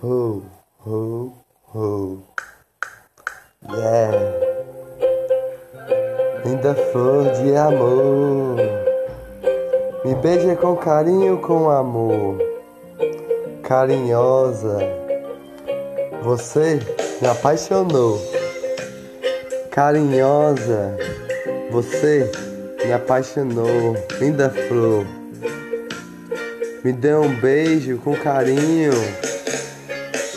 Ho, ho, ho. Yeah. Linda flor de amor. Me beija com carinho, com amor. Carinhosa. Você me apaixonou. Carinhosa. Você me apaixonou. Linda flor. Me deu um beijo com carinho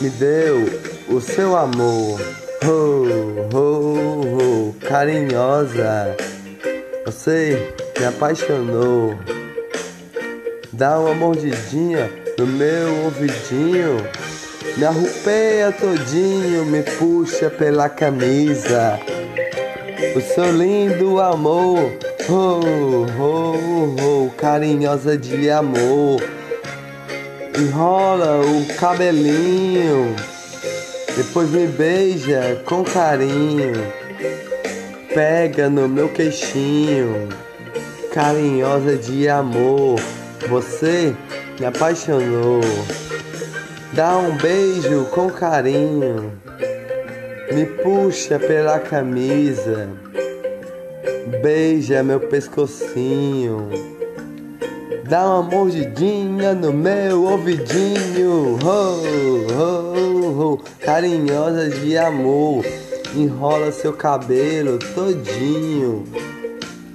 me deu o seu amor. Oh, oh, oh, carinhosa. Você me apaixonou. Dá uma mordidinha no meu ouvidinho. Me arrupeia todinho, me puxa pela camisa. O seu lindo amor, oh, oh, oh, carinhosa de amor enrola o cabelinho, depois me beija com carinho, pega no meu queixinho, carinhosa de amor, você me apaixonou. Dá um beijo com carinho, me puxa pela camisa, beija meu pescocinho Dá uma mordidinha no meu ouvidinho, oh, oh, oh, carinhosa de amor. Enrola seu cabelo todinho.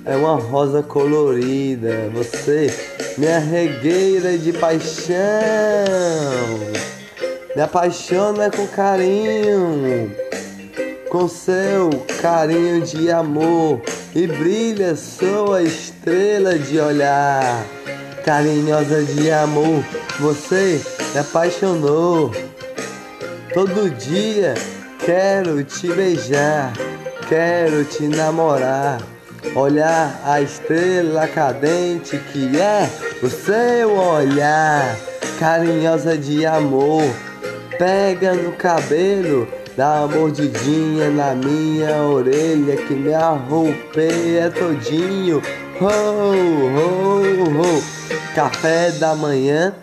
É uma rosa colorida, você, minha regueira de paixão. Me apaixona com carinho, com seu carinho de amor. E brilha sua estrela de olhar carinhosa de amor, você me apaixonou. Todo dia quero te beijar, quero te namorar, olhar a estrela cadente que é o seu olhar, carinhosa de amor. Pega no cabelo, dá mordidinha na minha orelha que me arrupeia todinho. Oh, oh, oh. Café da manhã,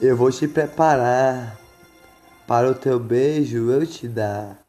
eu vou te preparar. Para o teu beijo eu te dar.